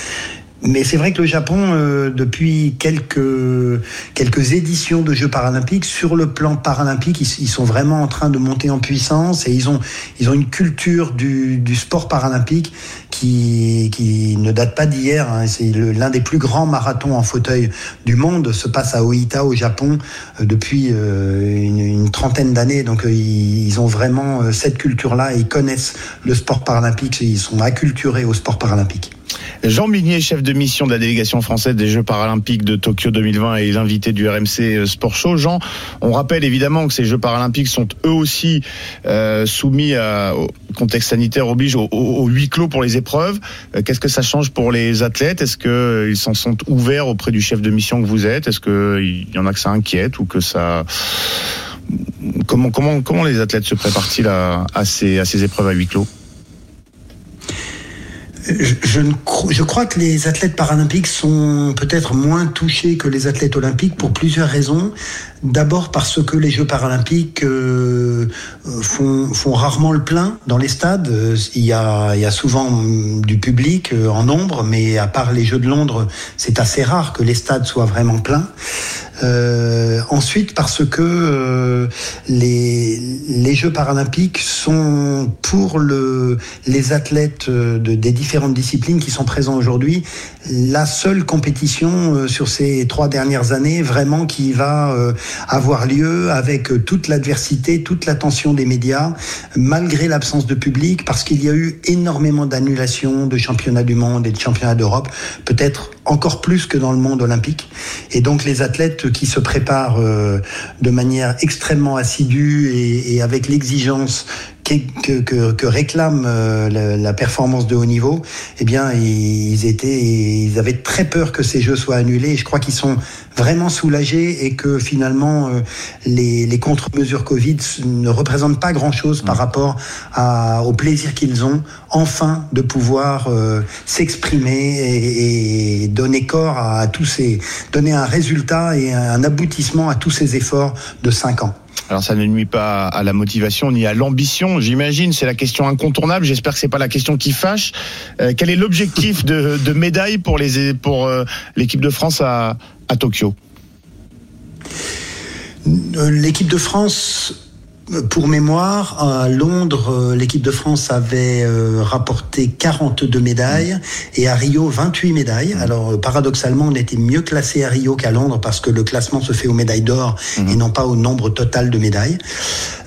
Mais c'est vrai que le Japon, euh, depuis quelques, quelques éditions de Jeux paralympiques, sur le plan paralympique, ils, ils, sont vraiment en train de monter en puissance et ils ont, ils ont une culture du, du sport paralympique qui, qui ne date pas d'hier. Hein. C'est l'un des plus grands marathons en fauteuil du monde, se passe à Oita au Japon euh, depuis euh, une, trentaine d'années. Donc euh, ils ont vraiment euh, cette culture-là et ils connaissent le sport paralympique, ils sont acculturés au sport paralympique. Jean Minier, chef de mission de la délégation française des Jeux paralympiques de Tokyo 2020 et l'invité du RMC Sport Show. Jean, on rappelle évidemment que ces Jeux paralympiques sont eux aussi euh, soumis au contexte sanitaire oblige au, huis clos pour les épreuves. Euh, Qu'est-ce que ça change pour les athlètes? Est-ce qu'ils euh, s'en sont ouverts auprès du chef de mission que vous êtes? Est-ce qu'il y en a que ça inquiète ou que ça... Comment, les athlètes se préparent-ils à ces épreuves à huis clos? Je, je, ne je crois que les athlètes paralympiques sont peut-être moins touchés que les athlètes olympiques pour plusieurs raisons. D'abord parce que les Jeux paralympiques euh, font, rarement le plein dans les stades. Euh, Il y a, il y a souvent du public euh, en nombre, mais à part les Jeux de Londres, c'est assez rare que les stades soient vraiment pleins. Euh, ensuite, parce que euh, les, les Jeux paralympiques sont pour le, les athlètes euh, de, des différentes disciplines qui sont présents aujourd'hui la seule compétition euh, sur ces trois dernières années vraiment qui va euh, avoir lieu avec toute l'adversité, toute l'attention des médias, malgré l'absence de public, parce qu'il y a eu énormément d'annulations de championnats du monde et de championnats d'Europe, peut-être encore plus que dans le monde olympique. Et donc les athlètes qui se préparent euh, de manière extrêmement assidue et, et avec l'exigence que, que, que, que réclame euh, la, la, performance de haut niveau, eh bien, ils étaient, ils avaient très peur que ces jeux soient annulés. Et je crois qu'ils sont vraiment soulagés et que finalement, euh, les, les contre-mesures Covid ne représentent pas grand-chose par rapport à, au plaisir qu'ils ont, enfin, de pouvoir euh, s'exprimer et, et, donner corps à, à tous ces, donner un résultat et un aboutissement à tous ces efforts de cinq ans. Alors ça ne nuit pas à la motivation ni à l'ambition, j'imagine. C'est la question incontournable. J'espère que c'est pas la question qui fâche. Euh, quel est l'objectif de, médaille pour les pour euh, l'équipe de France à, à Tokyo? L'équipe de France pour mémoire, à Londres, l'équipe de France avait euh, rapporté 42 médailles et à Rio 28 médailles. Alors paradoxalement, on était mieux classé à Rio qu'à Londres parce que le classement se fait aux médailles d'or mmh. et non pas au nombre total de médailles.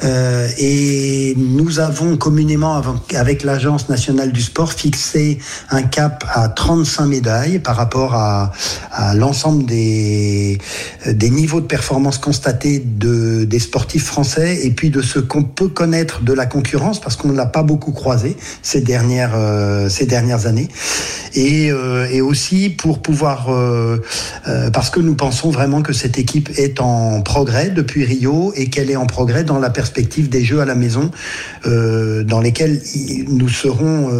Euh, et nous avons communément avec l'Agence nationale du sport fixé un cap à 35 médailles par rapport à, à l'ensemble des, des niveaux de performance constatés de, des sportifs français et puis de ce qu'on peut connaître de la concurrence parce qu'on ne l'a pas beaucoup croisé ces dernières euh, ces dernières années. Et, euh, aussi pour pouvoir euh, parce que nous pensons vraiment que cette équipe est en progrès depuis Rio et qu'elle est en progrès dans la perspective des Jeux à la maison dans lesquels nous serons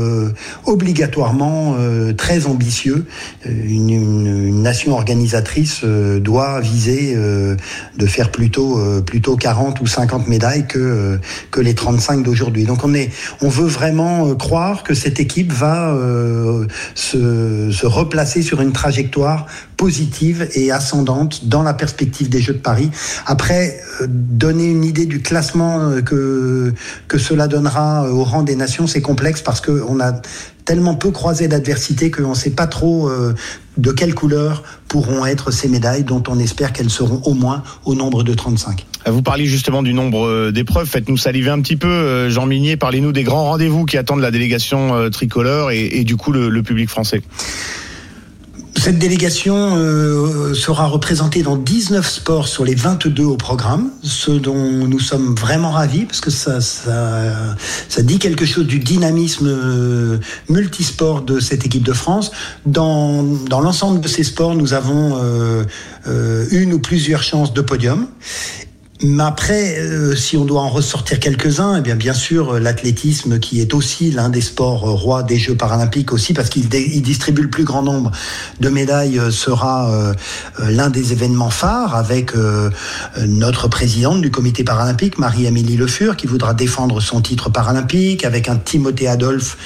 obligatoirement très ambitieux. Une, une, une, nation organisatrice doit viser de faire plutôt plutôt 40 ou 50 médailles que, les 35 d'aujourd'hui. Donc on, est, on veut vraiment croire que cette équipe va euh, se, se replacer sur une trajectoire positive et ascendante dans la perspective des Jeux de Paris. Après, euh, donner une idée du classement que, que cela donnera au rang des nations, c'est complexe parce qu'on a tellement peu croisé d'adversité qu'on ne sait pas trop euh, de quelle couleur pourront être ces médailles dont on espère qu'elles seront au moins au nombre de 35. Vous parliez justement du nombre d'épreuves. Faites-nous saliver un petit peu, Jean Minier. Parlez-nous des grands rendez-vous qui attendent la délégation tricolore et, du coup le public français. Cette délégation euh, sera représentée dans 19 sports sur les 22 au programme, ce dont nous sommes vraiment ravis parce que ça, ça, dit quelque chose du dynamisme euh, multisport de cette équipe de France. Dans, dans l'ensemble de ces sports, nous avons euh, une ou plusieurs chances de podium. Mais après, euh, si on doit en ressortir quelques-uns, eh bien, bien sûr, l'athlétisme qui est aussi l'un des sports rois des Jeux paralympiques aussi, parce qu'il distribue le plus grand nombre de médailles, sera euh, l'un des événements phares avec euh, notre présidente du comité paralympique, Marie-Amélie Le Fur, qui voudra défendre son titre paralympique, avec un Timothée Adolphe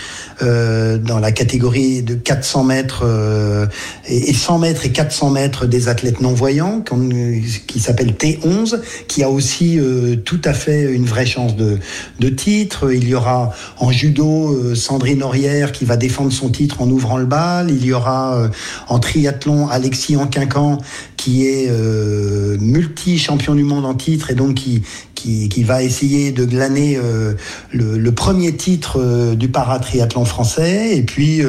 euh, dans la catégorie de 400 mètres euh, et 100 mètres et 400 mètres des athlètes non-voyants, qui s'appelle T11, qui a aussi euh, tout à fait une vraie chance de, titre. Il y aura en judo Sandrine Aurière qui va défendre son titre en ouvrant le bal. Il y aura en triathlon Alexis Anquincan qui est euh, multi-champion du monde en titre et donc qui, qui, qui va essayer de glaner euh, le, premier titre euh, du paratriathlon français. Et puis,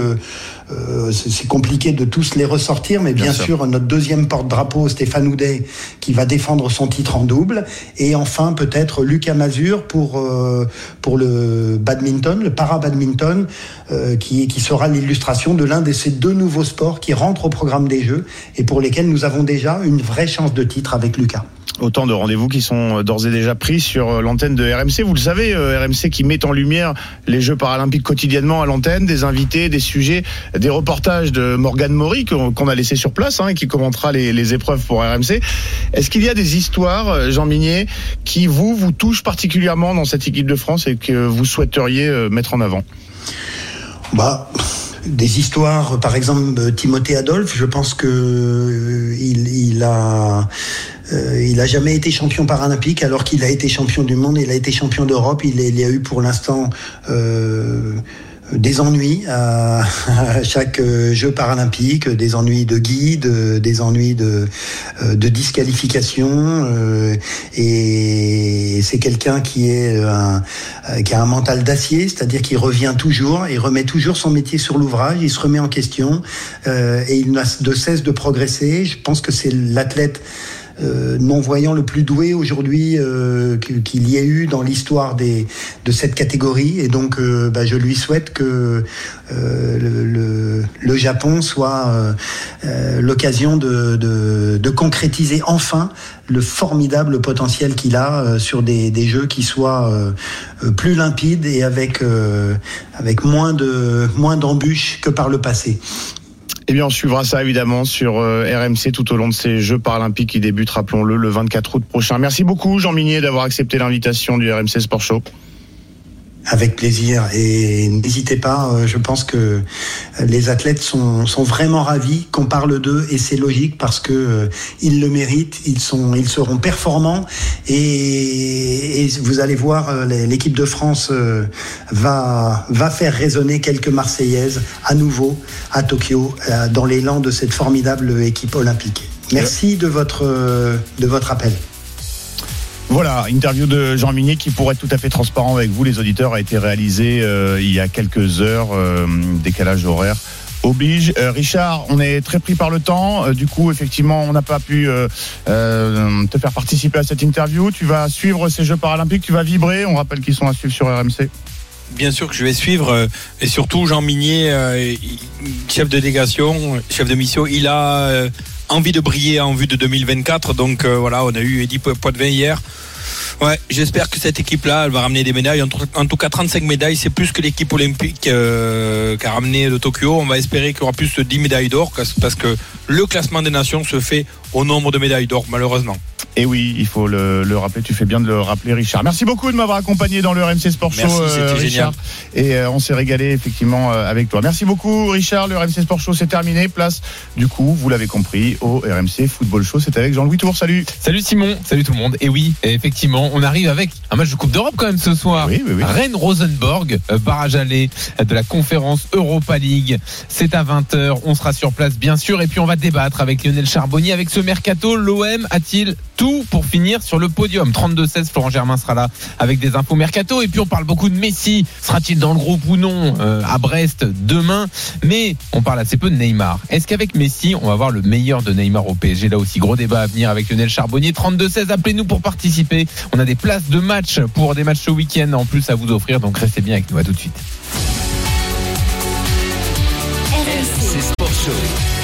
euh, c'est compliqué de tous les ressortir, mais bien, Bien sûr. sûr, notre deuxième porte-drapeau, Stéphane Houdet, qui va défendre son titre en double, et enfin peut-être Lucas Mazur pour euh, pour le badminton, le para-badminton, euh, qui qui sera l'illustration de l'un de ces deux nouveaux sports qui rentrent au programme des Jeux et pour lesquels nous avons déjà une vraie chance de titre avec Lucas. Autant de rendez-vous qui sont euh, d'ores et déjà pris sur euh, l'antenne de RMC. Vous le savez, euh, RMC qui met en lumière les Jeux paralympiques quotidiennement à l'antenne, des invités, des sujets, des reportages de Morgane Maury qu'on a laissé sur place hein, et qui commentera les, épreuves pour RMC. Est-ce qu'il y a des histoires, Jean Minier, qui vous, vous touchent particulièrement dans cette équipe de France et que vous souhaiteriez mettre en avant? Bah, des histoires, par exemple Timothée Adolphe, je pense que euh, il, il a euh, il a jamais été champion paralympique alors qu'il a été champion du monde, il a été champion d'Europe, il, il a eu pour l'instant euh, des ennuis à, chaque euh, jeu paralympique, des ennuis de guide, des ennuis de, disqualification. et c'est quelqu'un qui qui a un mental d'acier, c'est-à-dire qu'il revient toujours, il remet toujours son métier sur l'ouvrage, il se remet en question et il n'a de cesse de progresser. Je pense que c'est l'athlète euh, non-voyant le plus doué aujourd'hui euh, qu'il y ait eu dans l'histoire de cette catégorie et donc euh, bah, je lui souhaite que euh, le, Japon soit l'occasion de, concrétiser enfin le formidable potentiel qu'il a sur des, jeux qui soient plus limpides et avec avec moins de moins d'embûches que par le passé. Eh bien, on suivra ça évidemment sur euh, RMC tout au long de ces Jeux paralympiques qui débutent, rappelons-le, le 24 août prochain. Merci beaucoup, Jean Minier, d'avoir accepté l'invitation du RMC Sport Show. Avec plaisir. Et n'hésitez pas, euh, je pense que les athlètes sont, vraiment ravis qu'on parle d'eux et c'est logique parce que euh, ils le méritent, ils, sont, ils seront performants et, vous allez voir, euh, l'équipe de France va, faire résonner quelques Marseillaises à nouveau à Tokyo dans l'élan de cette formidable équipe olympique. Merci de votre appel. Voilà, interview de Jean Minier qui, pour être tout à fait transparent avec vous, les auditeurs, a été réalisé euh, il y a quelques heures, euh, décalage horaire oblige. Euh, Richard, on est très pris par le temps. Du coup, effectivement, on n'a pas pu te faire participer à cette interview. Tu vas suivre ces Jeux paralympiques, tu vas vibrer. On rappelle qu'ils sont à suivre sur RMC. Bien sûr que je vais suivre et surtout Jean Minier, chef de délégation, chef de mission, il a envie de briller en vue de 2024. Donc euh, voilà, on a eu Eddy Po- Poitvin hier. Ouais, j'espère que cette équipe-là, elle va ramener des médailles. En tout, cas, 35 médailles, c'est plus que l'équipe olympique euh, qu'a ramené de Tokyo. On va espérer qu'il y aura plus de 10 médailles d'or parce que le classement des nations se fait au nombre de médailles d'or, malheureusement. Et oui, il faut le, le rappeler. Tu fais bien de le rappeler, Richard. Merci beaucoup de m'avoir accompagné dans le RMC Sport Show, Merci, c'était Richard. Et euh, on s'est régalé effectivement euh, avec toi. Merci beaucoup, Richard. Le RMC Sport Show, c'est terminé. Place, du coup, vous l'avez compris, au RMC Football Show. C'est avec Jean-Louis Tour. Salut. Salut Simon, salut tout le monde. Et oui, effectivement, on arrive avec un match de Coupe d'Europe quand même ce soir. Oui, oui, oui. Rennes-Rosenborg, euh, barrage aller de la conférence Europa League. C'est à 20h, on sera sur place bien sûr. Et puis on va débattre avec Lionel Charbonnier. Avec ce mercato, l'OM a-t-il tout pour finir sur le podium? 32-16, Florent Germain sera là avec des infos mercato. Et puis on parle beaucoup de Messi. Sera-t-il dans le groupe ou non euh, à Brest demain? Mais on parle assez peu de Neymar. Est-ce qu'avec Messi, on va voir le meilleur de Neymar au PSG Là aussi, gros débat à venir avec Lionel Charbonnier. 32-16, appelez-nous pour participer. On a des places de match pour des matchs ce week-end en plus à vous offrir. Donc restez bien avec nous. À tout de suite.